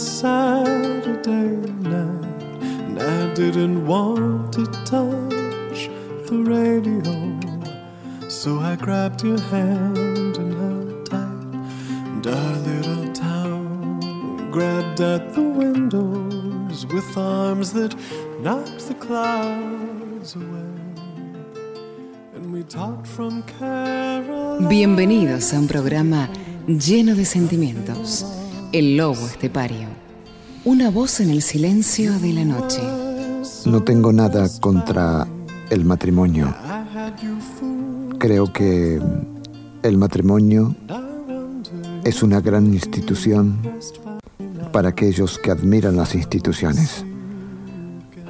Saturday night. And I didn't want to touch the radio, so I grabbed your hand and held tight. And our little town grabbed at the windows with arms that knocked the clouds away. And we talked from Carolina. Bienvenidos a un programa lleno de sentimientos. El lobo estepario. Una voz en el silencio de la noche. No tengo nada contra el matrimonio. Creo que el matrimonio es una gran institución para aquellos que admiran las instituciones.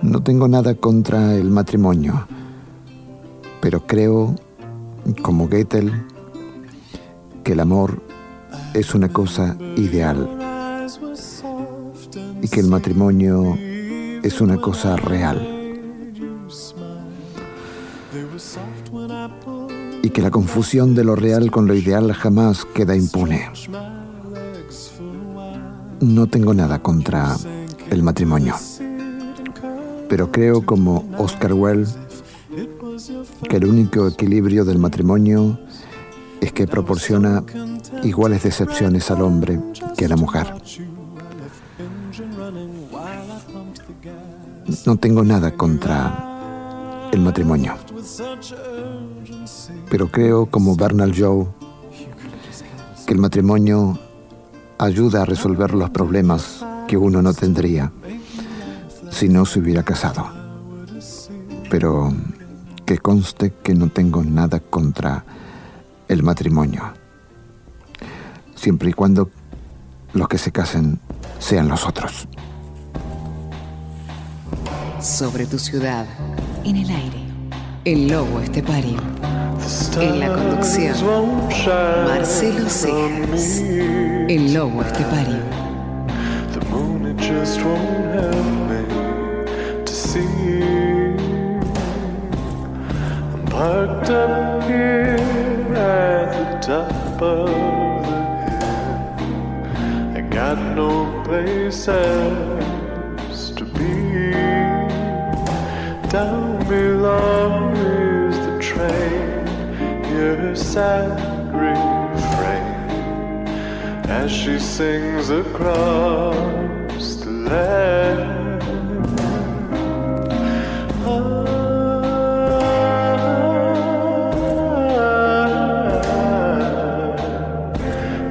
No tengo nada contra el matrimonio, pero creo, como Goethe, que el amor es una cosa ideal que el matrimonio es una cosa real y que la confusión de lo real con lo ideal jamás queda impune. No tengo nada contra el matrimonio, pero creo como Oscar Wilde que el único equilibrio del matrimonio es que proporciona iguales decepciones al hombre que a la mujer. No tengo nada contra el matrimonio, pero creo como Bernal Joe que el matrimonio ayuda a resolver los problemas que uno no tendría si no se hubiera casado. Pero que conste que no tengo nada contra el matrimonio, siempre y cuando los que se casen sean los otros. Sobre tu ciudad, en el aire. El lobo estepario. En la conducción, Marcelo Cejas. El lobo estepario. The moon it just Down below is the train. Hear her sad refrain as she sings across the land.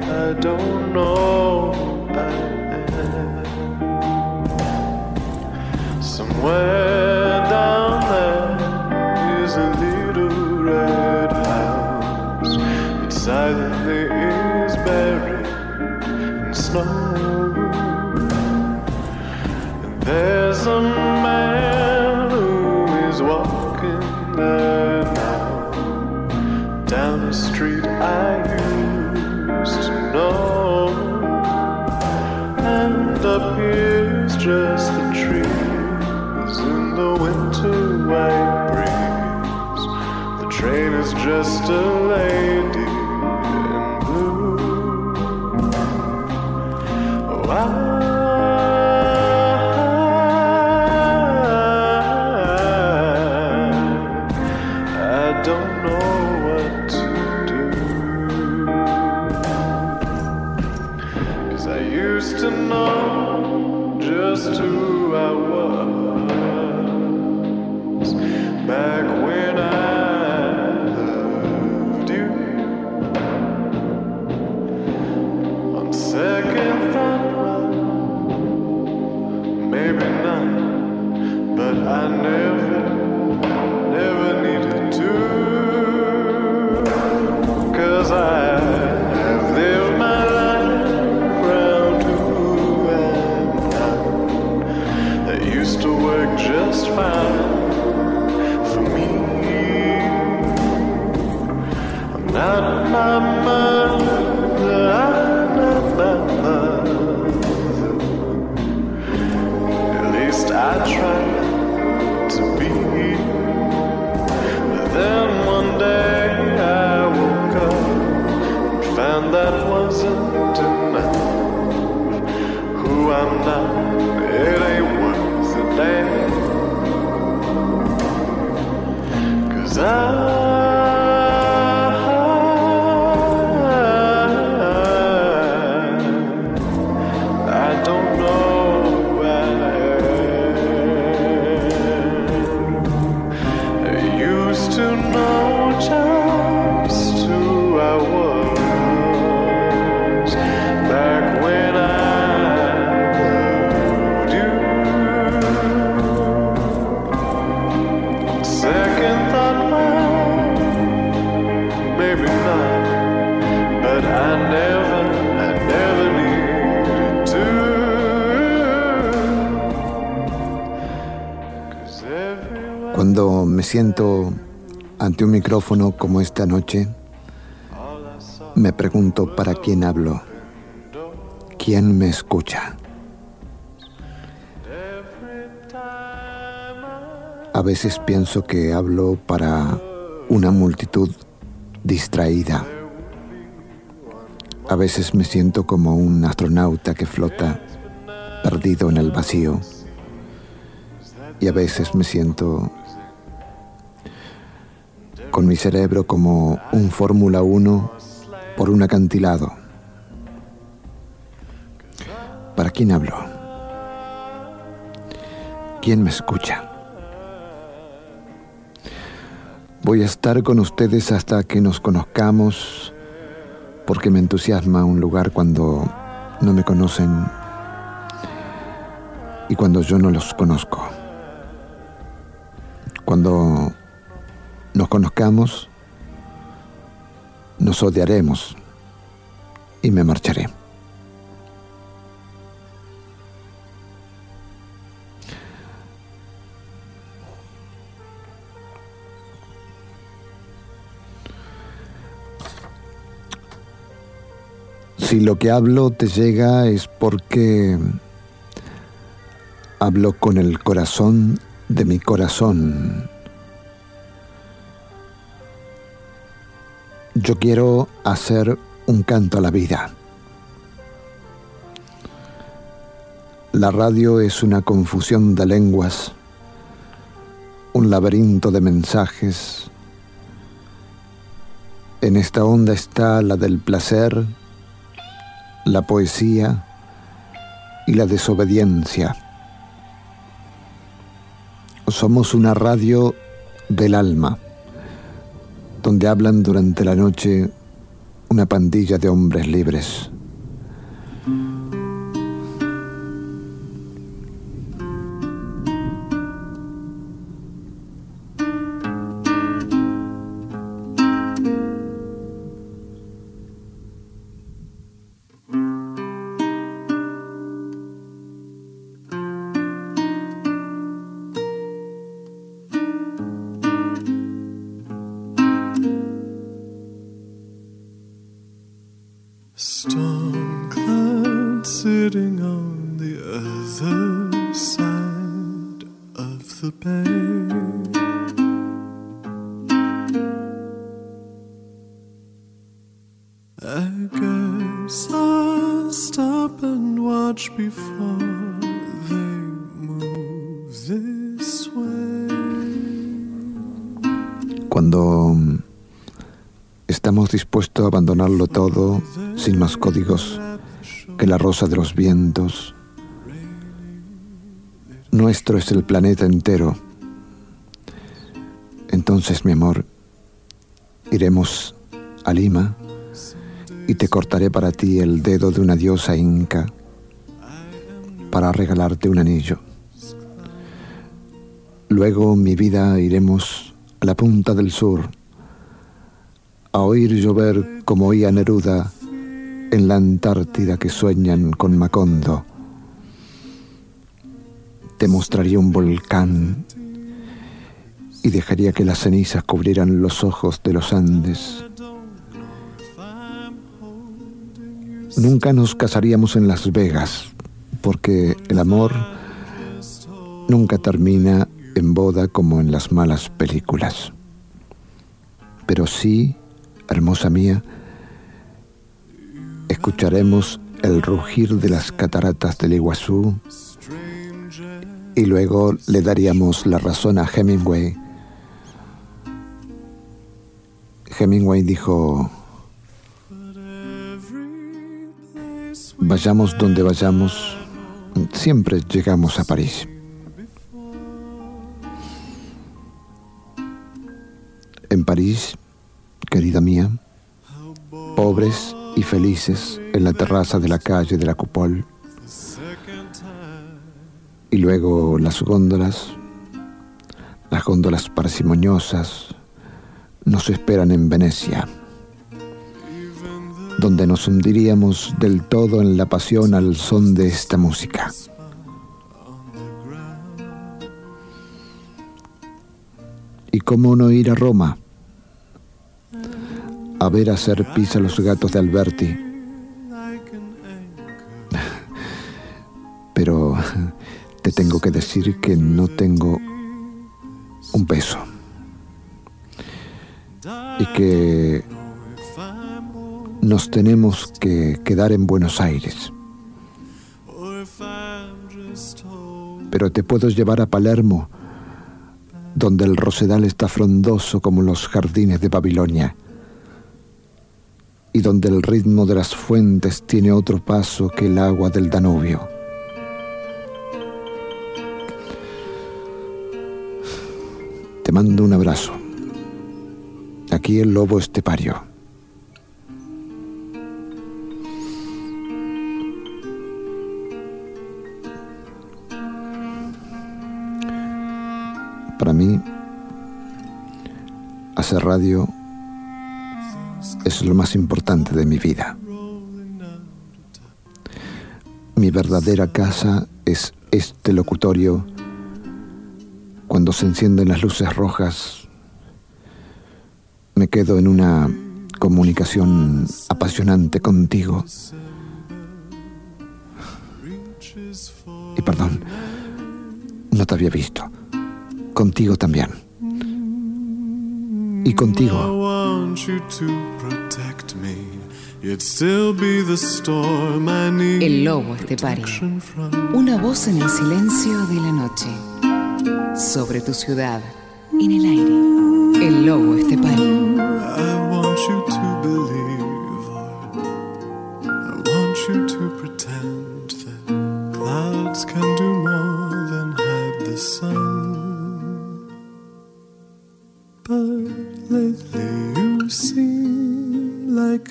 I don't know I. Somewhere siento ante un micrófono como esta noche, me pregunto para quién hablo, quién me escucha. A veces pienso que hablo para una multitud distraída. A veces me siento como un astronauta que flota perdido en el vacío. Y a veces me siento con mi cerebro como un Fórmula 1 por un acantilado. ¿Para quién hablo? ¿Quién me escucha? Voy a estar con ustedes hasta que nos conozcamos porque me entusiasma un lugar cuando no me conocen y cuando yo no los conozco. Cuando nos conozcamos, nos odiaremos y me marcharé. Si lo que hablo te llega es porque hablo con el corazón de mi corazón. Yo quiero hacer un canto a la vida. La radio es una confusión de lenguas, un laberinto de mensajes. En esta onda está la del placer, la poesía y la desobediencia. Somos una radio del alma donde hablan durante la noche una pandilla de hombres libres. Abandonarlo todo sin más códigos que la rosa de los vientos, nuestro es el planeta entero. Entonces, mi amor, iremos a Lima y te cortaré para ti el dedo de una diosa inca para regalarte un anillo. Luego, mi vida, iremos a la punta del sur a oír llover como oía Neruda en la Antártida que sueñan con Macondo. Te mostraría un volcán y dejaría que las cenizas cubrieran los ojos de los Andes. Nunca nos casaríamos en Las Vegas, porque el amor nunca termina en boda como en las malas películas. Pero sí, hermosa mía, escucharemos el rugir de las cataratas del Iguazú y luego le daríamos la razón a Hemingway. Hemingway dijo, vayamos donde vayamos, siempre llegamos a París. En París, querida mía, pobres y felices en la terraza de la calle de la Cupol. Y luego las góndolas, las góndolas parsimoniosas, nos esperan en Venecia, donde nos hundiríamos del todo en la pasión al son de esta música. ¿Y cómo no ir a Roma? A ver hacer pis a los gatos de Alberti. Pero te tengo que decir que no tengo un peso. Y que nos tenemos que quedar en Buenos Aires. Pero te puedo llevar a Palermo donde el rosedal está frondoso como los jardines de Babilonia, y donde el ritmo de las fuentes tiene otro paso que el agua del Danubio. Te mando un abrazo. Aquí el lobo estepario. Para mí, hacer radio es lo más importante de mi vida. Mi verdadera casa es este locutorio. Cuando se encienden las luces rojas, me quedo en una comunicación apasionante contigo. Y perdón, no te había visto contigo también. Y contigo. El lobo estepario. Una voz en el silencio de la noche. Sobre tu ciudad. En el aire. El lobo estepario. can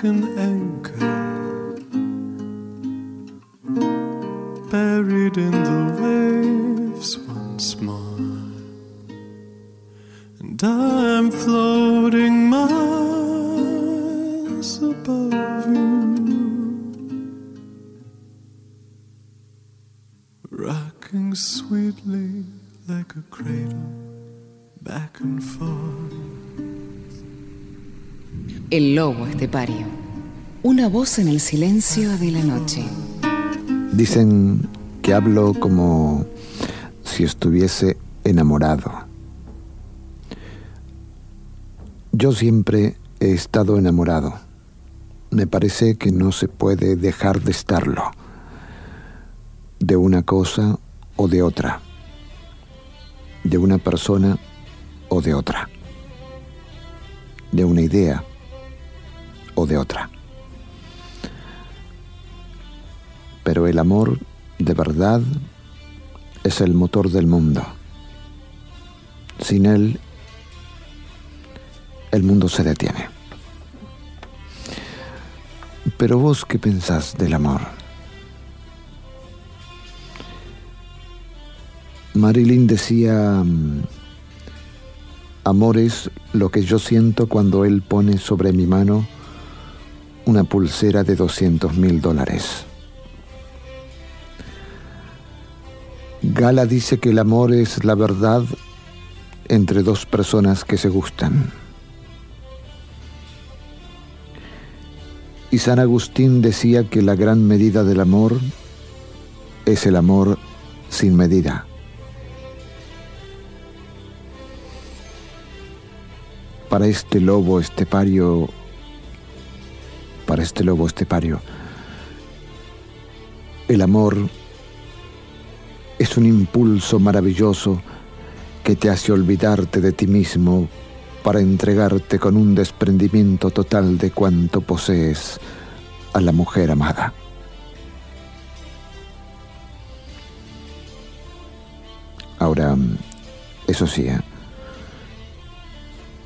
an anchor buried in the waves once more, and I'm floating miles above you, rocking sweetly like a cradle back and forth. El lobo estepario. Una voz en el silencio de la noche. Dicen que hablo como si estuviese enamorado. Yo siempre he estado enamorado. Me parece que no se puede dejar de estarlo. De una cosa o de otra. De una persona o de otra. De una idea o de otra. Pero el amor de verdad es el motor del mundo. Sin él, el mundo se detiene. Pero vos, ¿qué pensás del amor? Marilyn decía, mm, amor es lo que yo siento cuando él pone sobre mi mano una pulsera de 200 mil dólares. Gala dice que el amor es la verdad entre dos personas que se gustan. Y San Agustín decía que la gran medida del amor es el amor sin medida. Para este lobo estepario este lobo estepario. El amor es un impulso maravilloso que te hace olvidarte de ti mismo para entregarte con un desprendimiento total de cuanto posees a la mujer amada. Ahora, eso sí, ¿eh?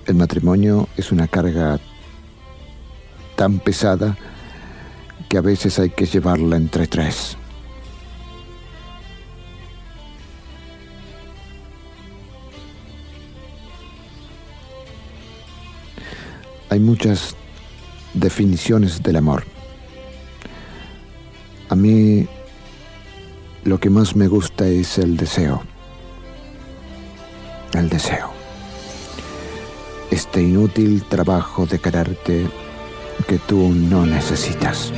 el matrimonio es una carga tan pesada que a veces hay que llevarla entre tres. Hay muchas definiciones del amor. A mí lo que más me gusta es el deseo. El deseo. Este inútil trabajo de quererte que tú no necesitas.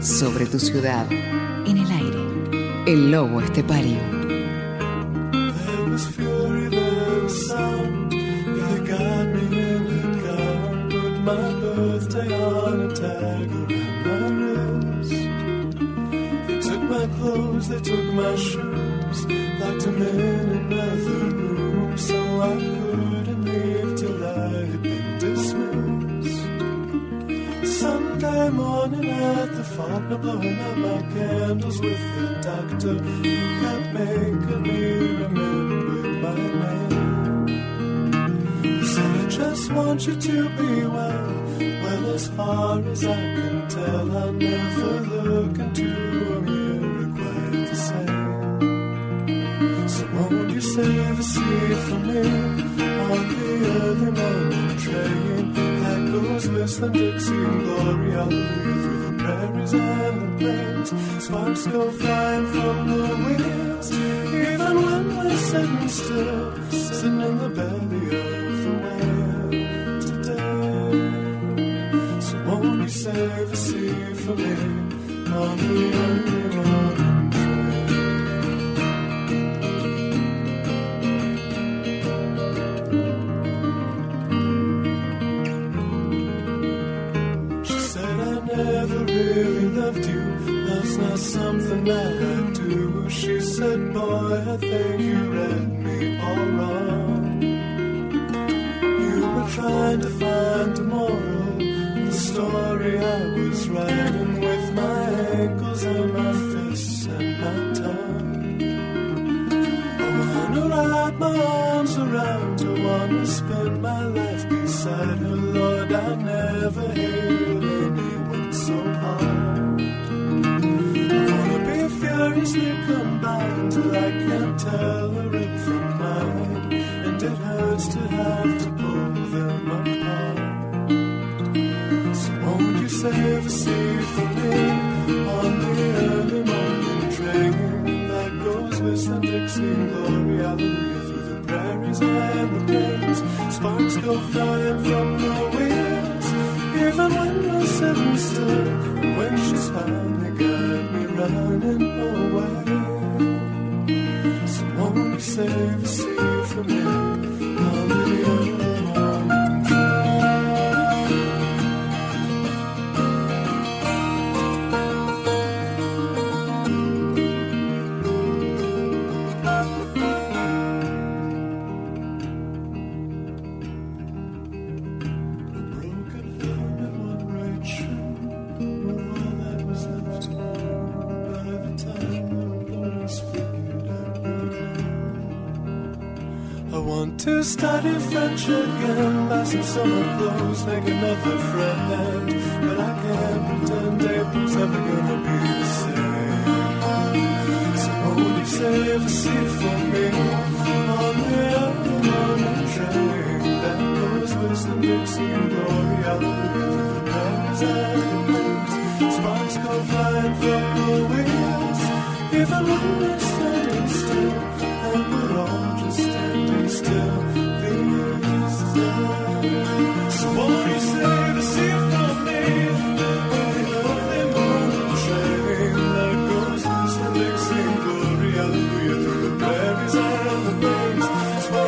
Sobre tu ciudad, en el aire, el lobo estepario. They got me in a gown. Put my birthday on a tag around my wrist. They took my clothes, they took my shoes. Locked them in Morning at the Faulkner, blowing out my candles with the doctor who kept making me remember my name. He said, I just want you to be well. Well, as far as I can tell, I never look into a mirror quite the same. So won't you save a seat for me on the early morning train that goes whistling Dixie and glory hallelujah through the prairies and the plains. Sparks go flying from the wheels, even when we're sitting still, sitting in the belly of the whale today. So won't you save a seat for me on Thank you read me all right. Furiously combined till I can't tell a rib from mine, and it hurts to have to pull them apart. So won't you save a seat for me on the early morning train that goes whistling Dixie and glory, hallelujah through the prairies and the plains. Sparks go flying from the wheels, even when we're sitting still. When she's finally running away, so won't you save study French again, buy some summer clothes, make another friend, but I can't pretend April's ever gonna be the same. So won't you save a seat for me? On the morning train that goes whistling Dixie and glory, hallelujah through the the plains. Sparks go flying from the wheels, even when we're standing still,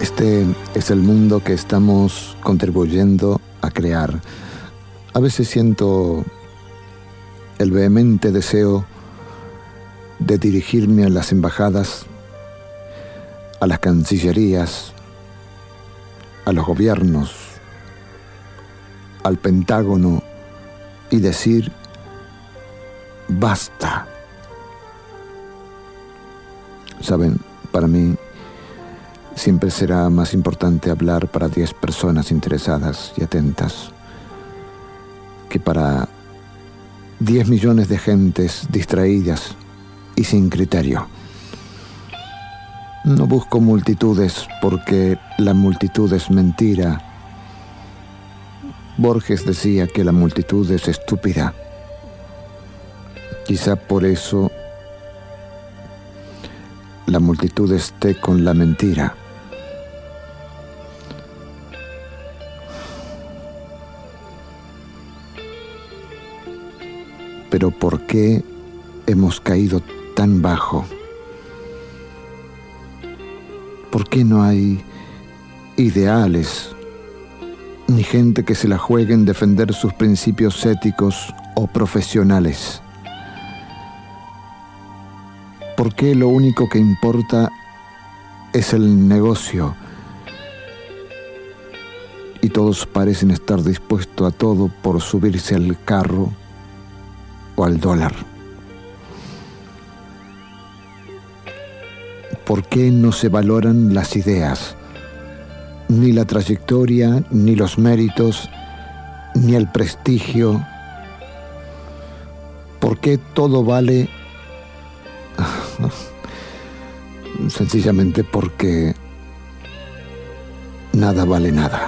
Este es el mundo que estamos contribuyendo a crear. A veces siento el vehemente deseo de dirigirme a las embajadas, a las cancillerías, a los gobiernos, al Pentágono y decir, basta. Saben, para mí siempre será más importante hablar para 10 personas interesadas y atentas que para 10 millones de gentes distraídas y sin criterio. No busco multitudes porque la multitud es mentira. Borges decía que la multitud es estúpida. Quizá por eso la multitud esté con la mentira. Pero ¿por qué hemos caído tan bajo? ¿Por qué no hay ideales ni gente que se la juegue en defender sus principios éticos o profesionales? ¿Por qué lo único que importa es el negocio? Y todos parecen estar dispuestos a todo por subirse al carro o al dólar. ¿Por qué no se valoran las ideas? Ni la trayectoria, ni los méritos, ni el prestigio. ¿Por qué todo vale? Sencillamente porque nada vale nada.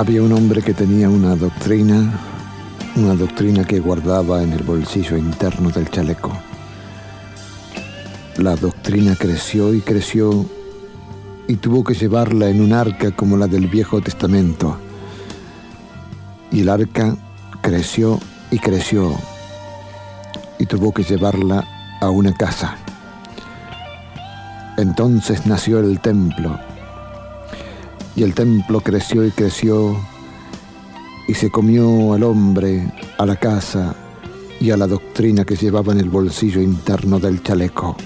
Había un hombre que tenía una doctrina, una doctrina que guardaba en el bolsillo interno del chaleco. La doctrina creció y creció y tuvo que llevarla en un arca como la del Viejo Testamento. Y el arca creció y creció y tuvo que llevarla a una casa. Entonces nació el templo y el templo creció y creció y se comió al hombre, a la casa y a la doctrina que llevaba en el bolsillo interno del chaleco.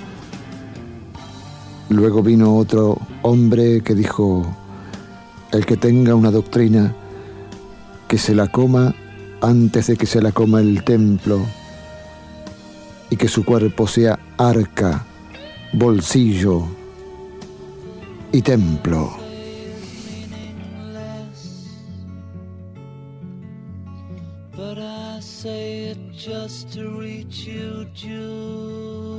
Luego vino otro hombre que dijo, el que tenga una doctrina, que se la coma antes de que se la coma el templo y que su cuerpo sea arca, bolsillo y templo. Just to reach you, Julia.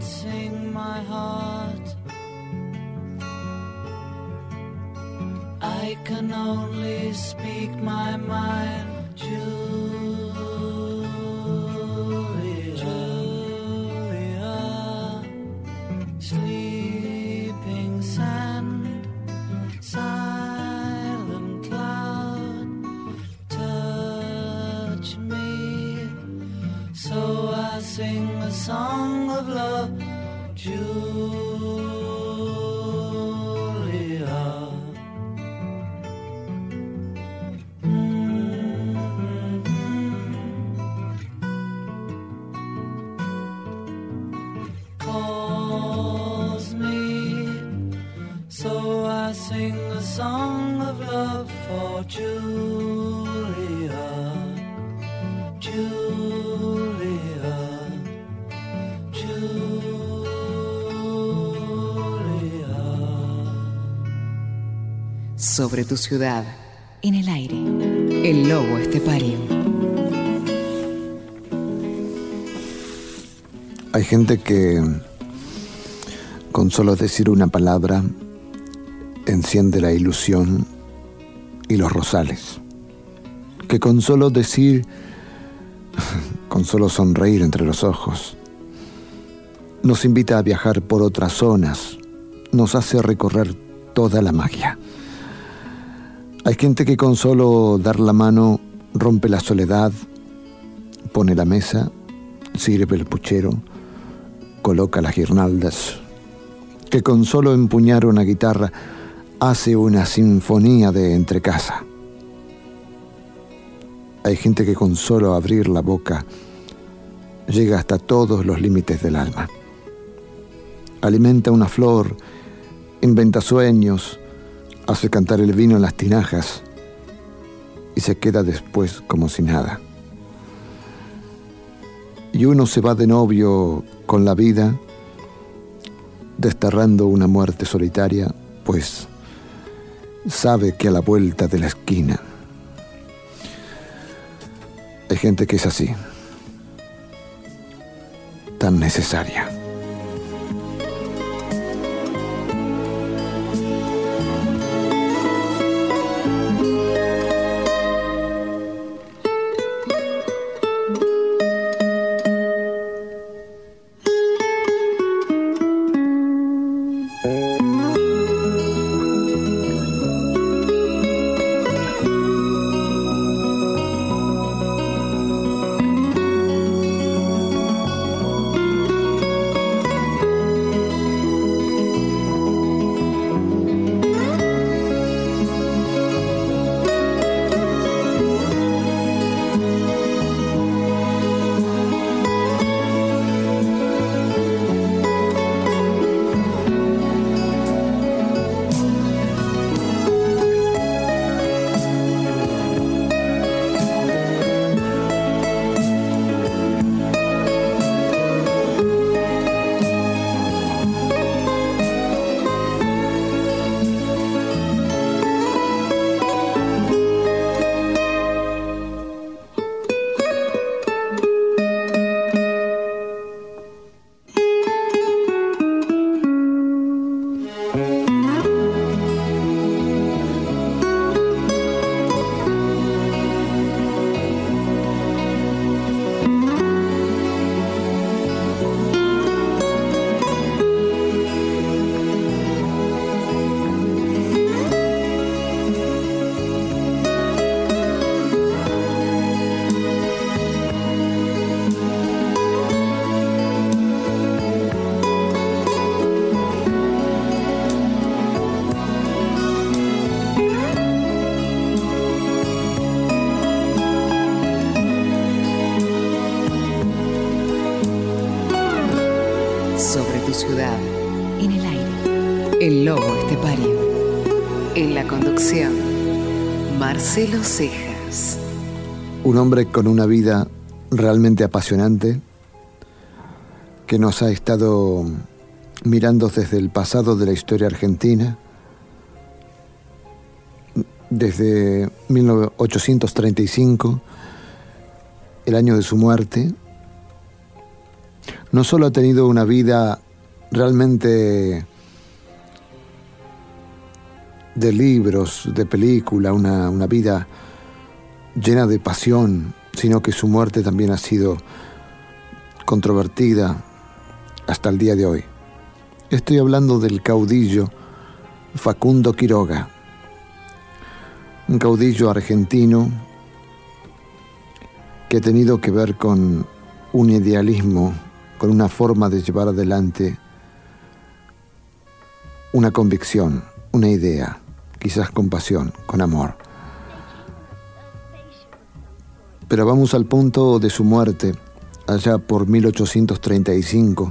Sing my heart. I can only speak my mind. Sobre tu ciudad, en el aire, el lobo estepario. Hay gente que con solo decir una palabra enciende la ilusión y los rosales. Que con solo decir, con solo sonreír entre los ojos, nos invita a viajar por otras zonas, nos hace recorrer toda la magia. Hay gente que con solo dar la mano rompe la soledad, pone la mesa, sirve el puchero, coloca las guirnaldas, que con solo empuñar una guitarra hace una sinfonía de entrecasa. Hay gente que con solo abrir la boca llega hasta todos los límites del alma. Alimenta una flor, inventa sueños, hace cantar el vino en las tinajas y se queda después como si nada. Y uno se va de novio con la vida, desterrando una muerte solitaria, pues sabe que a la vuelta de la esquina hay gente que es así, tan necesaria. Marcelo Cejas. Un hombre con una vida realmente apasionante que nos ha estado mirando desde el pasado de la historia argentina, desde 1835, el año de su muerte, no solo ha tenido una vida realmente de libros, de película, una, una vida llena de pasión, sino que su muerte también ha sido controvertida hasta el día de hoy. Estoy hablando del caudillo Facundo Quiroga, un caudillo argentino que ha tenido que ver con un idealismo con una forma de llevar adelante una convicción, una idea, quizás con pasión, con amor. Pero vamos al punto de su muerte, allá por 1835.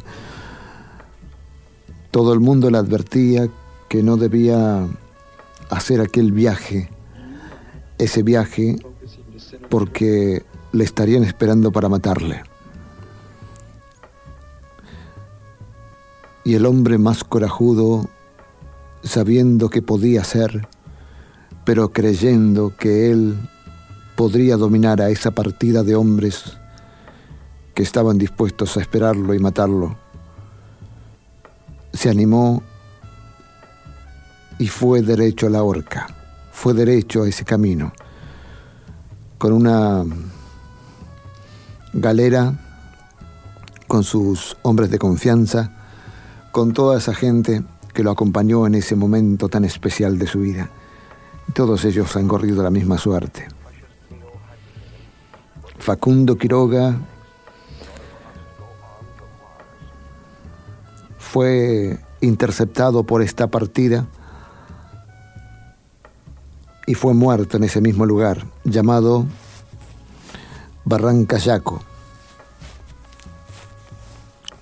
Todo el mundo le advertía que no debía hacer aquel viaje, ese viaje, porque le estarían esperando para matarle. y el hombre más corajudo, sabiendo que podía ser, pero creyendo que él podría dominar a esa partida de hombres que estaban dispuestos a esperarlo y matarlo, se animó y fue derecho a la horca, fue derecho a ese camino, con una galera, con sus hombres de confianza, con toda esa gente que lo acompañó en ese momento tan especial de su vida. Todos ellos han corrido la misma suerte. Facundo Quiroga fue interceptado por esta partida y fue muerto en ese mismo lugar, llamado Barranca Yaco.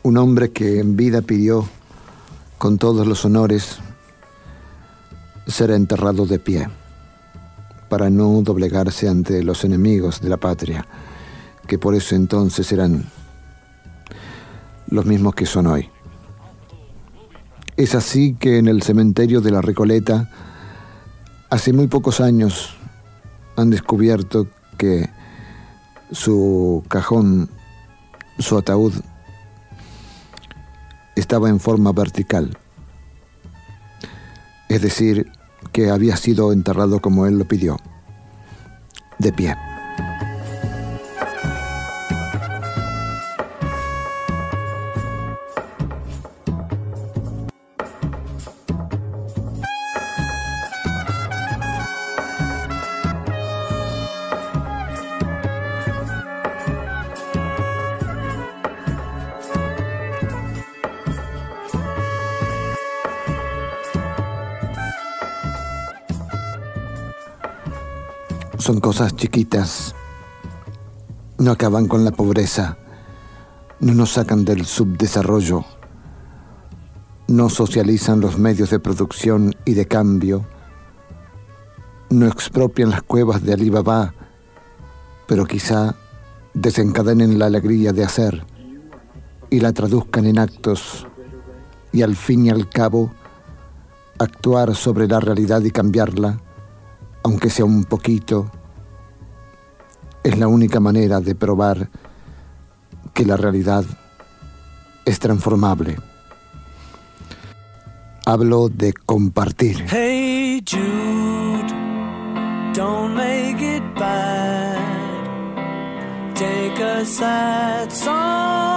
Un hombre que en vida pidió con todos los honores, será enterrado de pie, para no doblegarse ante los enemigos de la patria, que por eso entonces eran los mismos que son hoy. Es así que en el cementerio de la Recoleta, hace muy pocos años, han descubierto que su cajón, su ataúd, estaba en forma vertical, es decir, que había sido enterrado como él lo pidió, de pie. Cosas chiquitas. No acaban con la pobreza, no nos sacan del subdesarrollo, no socializan los medios de producción y de cambio, no expropian las cuevas de Alibaba, pero quizá desencadenen la alegría de hacer y la traduzcan en actos y al fin y al cabo actuar sobre la realidad y cambiarla, aunque sea un poquito, es la única manera de probar que la realidad es transformable. Hablo de compartir. Hey Jude, don't make it bad. Take a sad song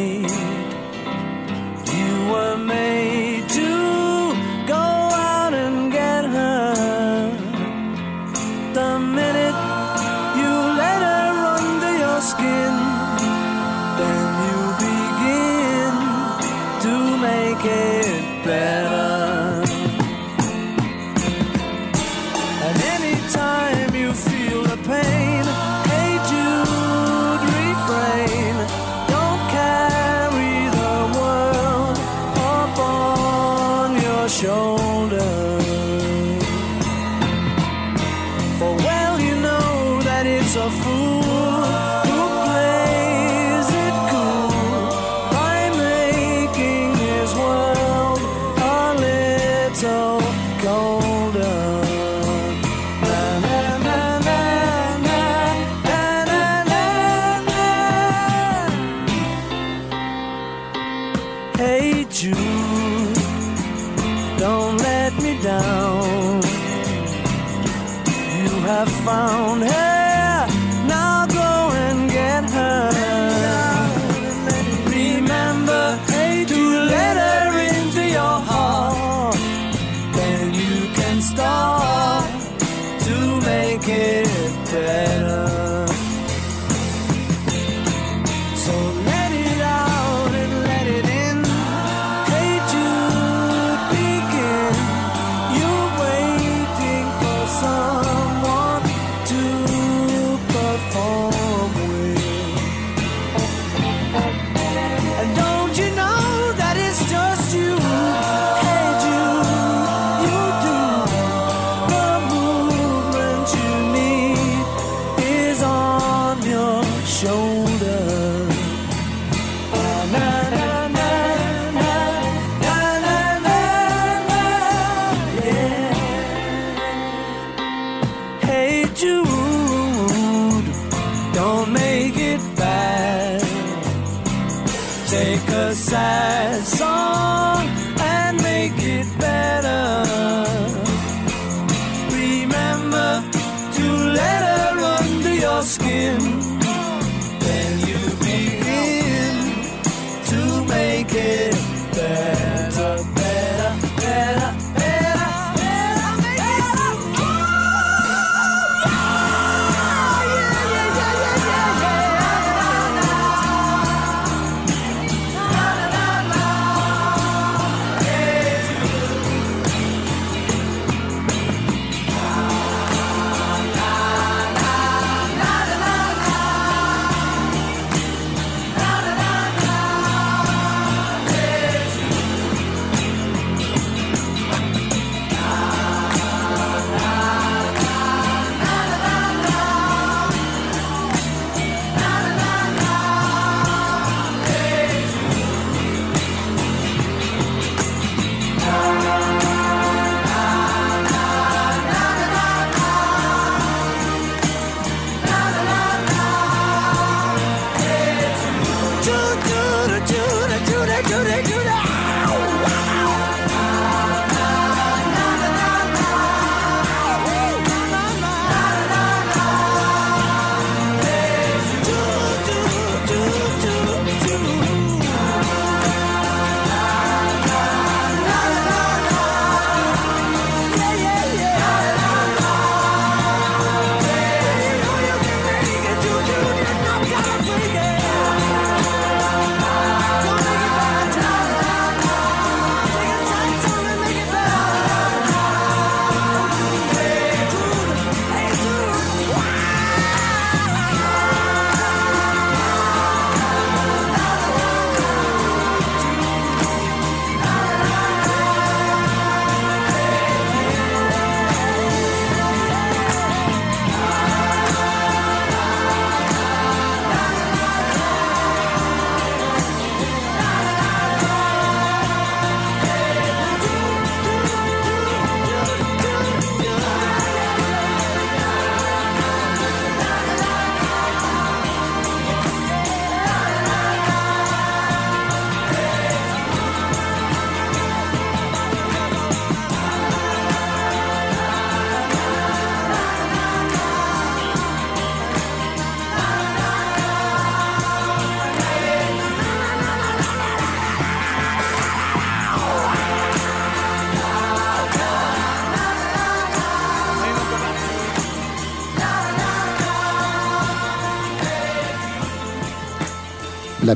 La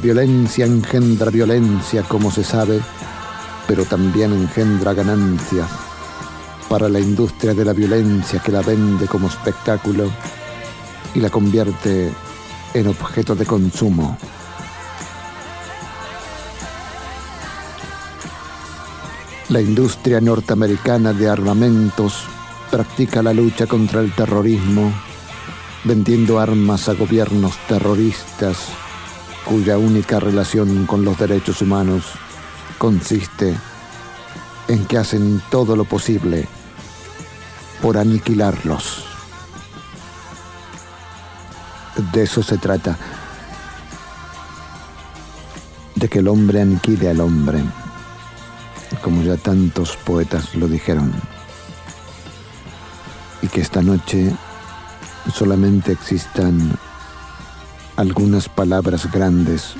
violencia engendra violencia, como se sabe, pero también engendra ganancias para la industria de la violencia que la vende como espectáculo y la convierte en objeto de consumo. La industria norteamericana de armamentos practica la lucha contra el terrorismo, vendiendo armas a gobiernos terroristas cuya única relación con los derechos humanos consiste en que hacen todo lo posible por aniquilarlos. De eso se trata, de que el hombre aniquile al hombre, como ya tantos poetas lo dijeron, y que esta noche solamente existan algunas palabras grandes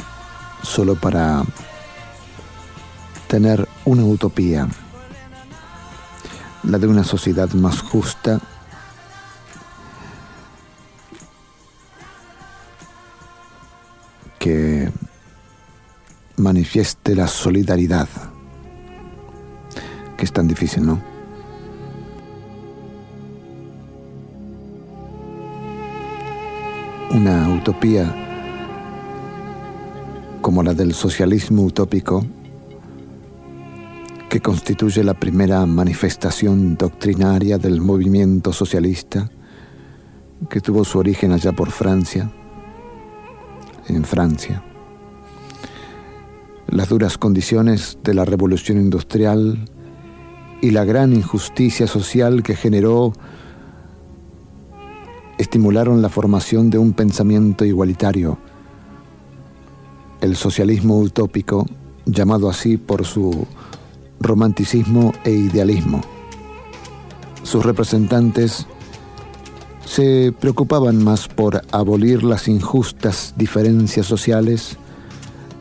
solo para tener una utopía, la de una sociedad más justa. Que manifieste la solidaridad, que es tan difícil, ¿no? Una utopía como la del socialismo utópico, que constituye la primera manifestación doctrinaria del movimiento socialista, que tuvo su origen allá por Francia, en Francia. Las duras condiciones de la revolución industrial y la gran injusticia social que generó estimularon la formación de un pensamiento igualitario. El socialismo utópico, llamado así por su romanticismo e idealismo. Sus representantes se preocupaban más por abolir las injustas diferencias sociales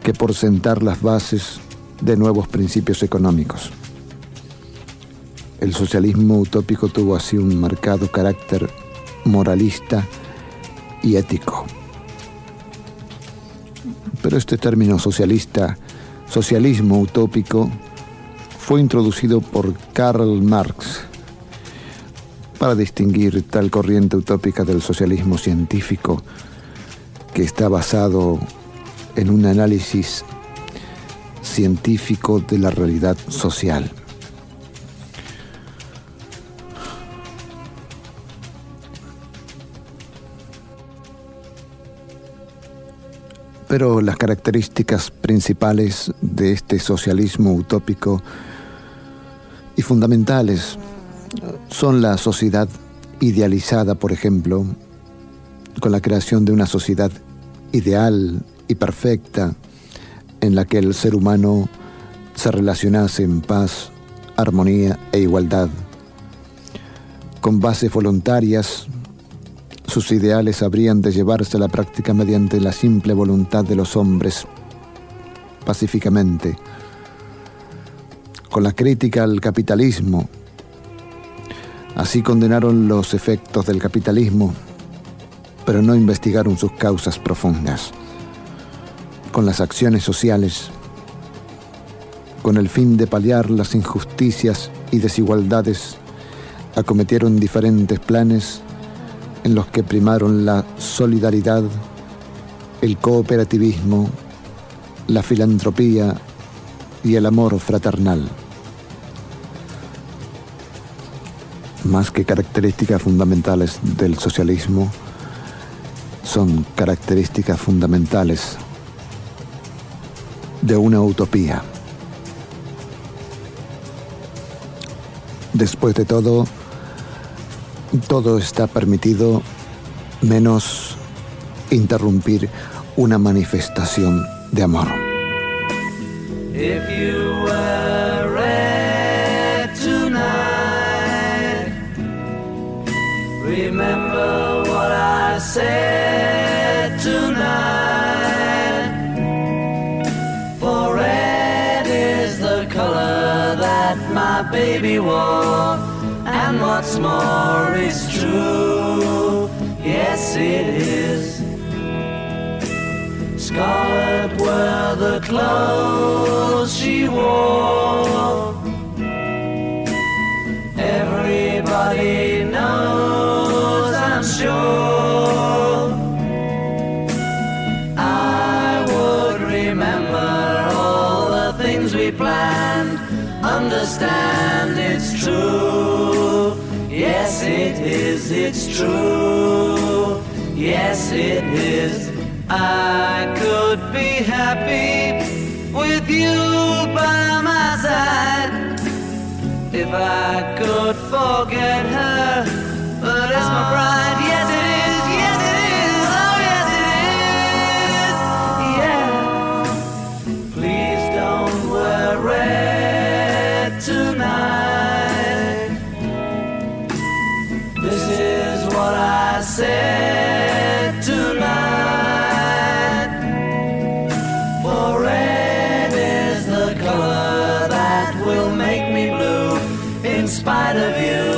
que por sentar las bases de nuevos principios económicos. El socialismo utópico tuvo así un marcado carácter moralista y ético. Pero este término socialista, socialismo utópico, fue introducido por Karl Marx para distinguir tal corriente utópica del socialismo científico que está basado en un análisis científico de la realidad social. Pero las características principales de este socialismo utópico y fundamentales son la sociedad idealizada, por ejemplo, con la creación de una sociedad ideal y perfecta en la que el ser humano se relacionase en paz, armonía e igualdad. Con bases voluntarias, sus ideales habrían de llevarse a la práctica mediante la simple voluntad de los hombres, pacíficamente. Con la crítica al capitalismo, Así condenaron los efectos del capitalismo, pero no investigaron sus causas profundas. Con las acciones sociales, con el fin de paliar las injusticias y desigualdades, acometieron diferentes planes en los que primaron la solidaridad, el cooperativismo, la filantropía y el amor fraternal. más que características fundamentales del socialismo, son características fundamentales de una utopía. Después de todo, todo está permitido menos interrumpir una manifestación de amor. said tonight. For red is the color that my baby wore, what's more is true. Yes, it is. Scarlet were the clothes she wore. Everybody knows, I'm sure. I would remember all the things we planned. Understand it's true. Is, it's true. Yes, it is. I could be happy with you by my side if I could forget her. But it's my ah. bride, said tonight. For red is the color that will make me blue. In spite of you,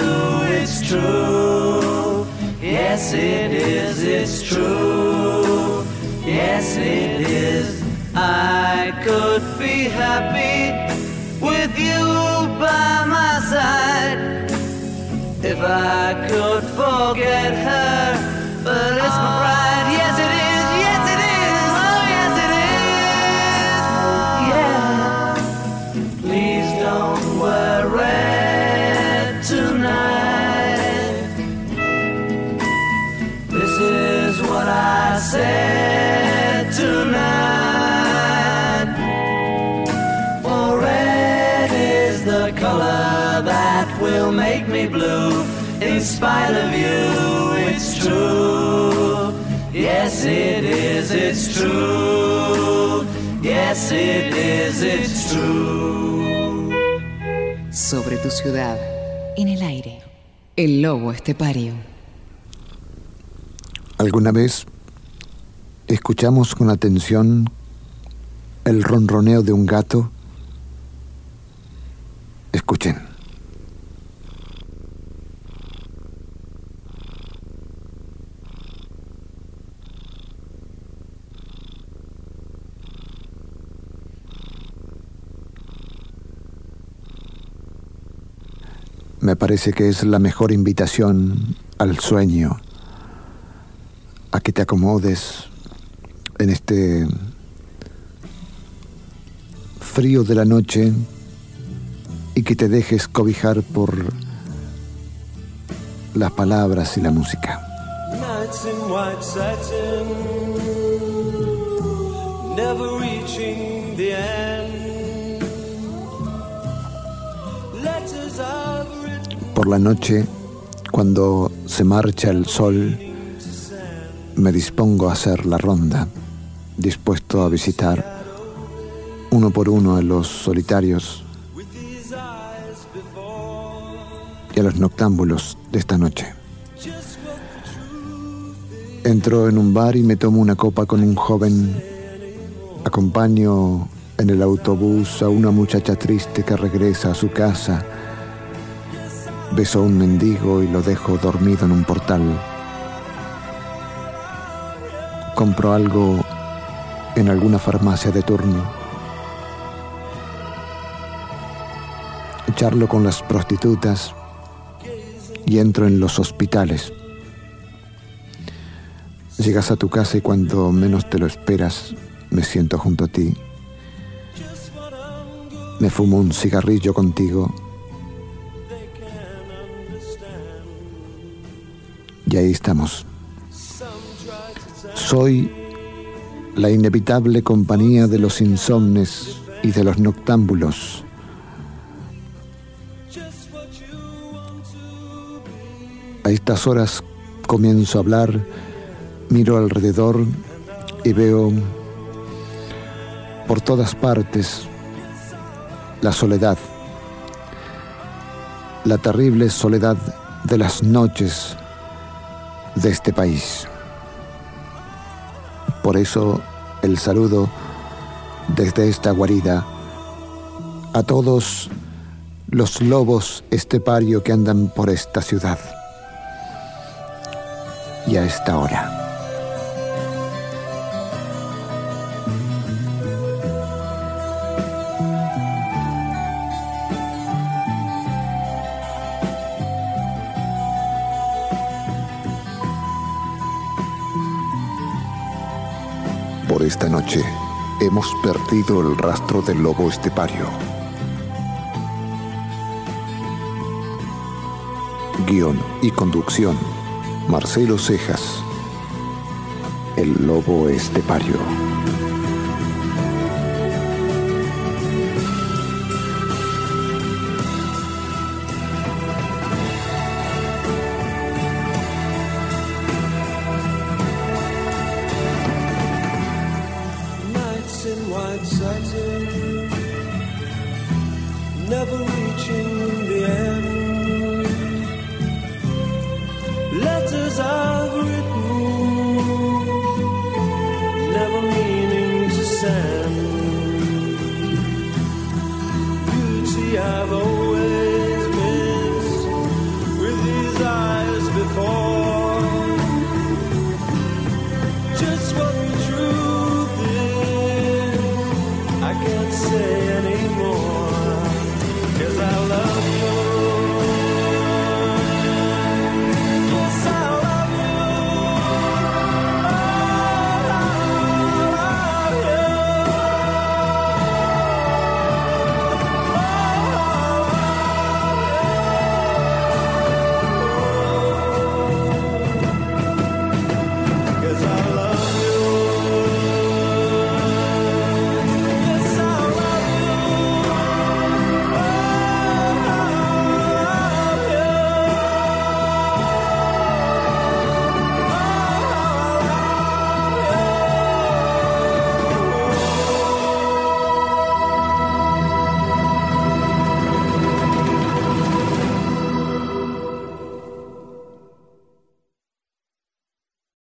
it's true. Yes, it is, it's true. Yes, it is. I could be happy with you by my side if I could forget spite of you, it's true. Yes, it is, it's true. Yes, it is, it's true. Sobre tu ciudad, en el aire. El lobo estepario. ¿Alguna vez escuchamos con atención el ronroneo de un gato? Escuchen. Parece que es la mejor invitación al sueño, a que te acomodes en este frío de la noche y que te dejes cobijar por las palabras y la música. Por la noche, cuando se marcha el sol, me dispongo a hacer la ronda, dispuesto a visitar uno por uno a los solitarios y a los noctámbulos de esta noche. Entro en un bar y me tomo una copa con un joven. Acompaño en el autobús a una muchacha triste que regresa a su casa. Beso a un mendigo y lo dejo dormido en un portal. Compro algo en alguna farmacia de turno. Charlo con las prostitutas y entro en los hospitales. Llegas a tu casa y cuando menos te lo esperas, me siento junto a ti. Me fumo un cigarrillo contigo. Ahí estamos. Soy la inevitable compañía de los insomnes y de los noctámbulos. A estas horas comienzo a hablar, miro alrededor y veo por todas partes la soledad, la terrible soledad de las noches de este país. Por eso el saludo desde esta guarida a todos los lobos estepario que andan por esta ciudad y a esta hora. esta noche hemos perdido el rastro del lobo estepario. Guión y conducción, Marcelo Cejas. El lobo estepario.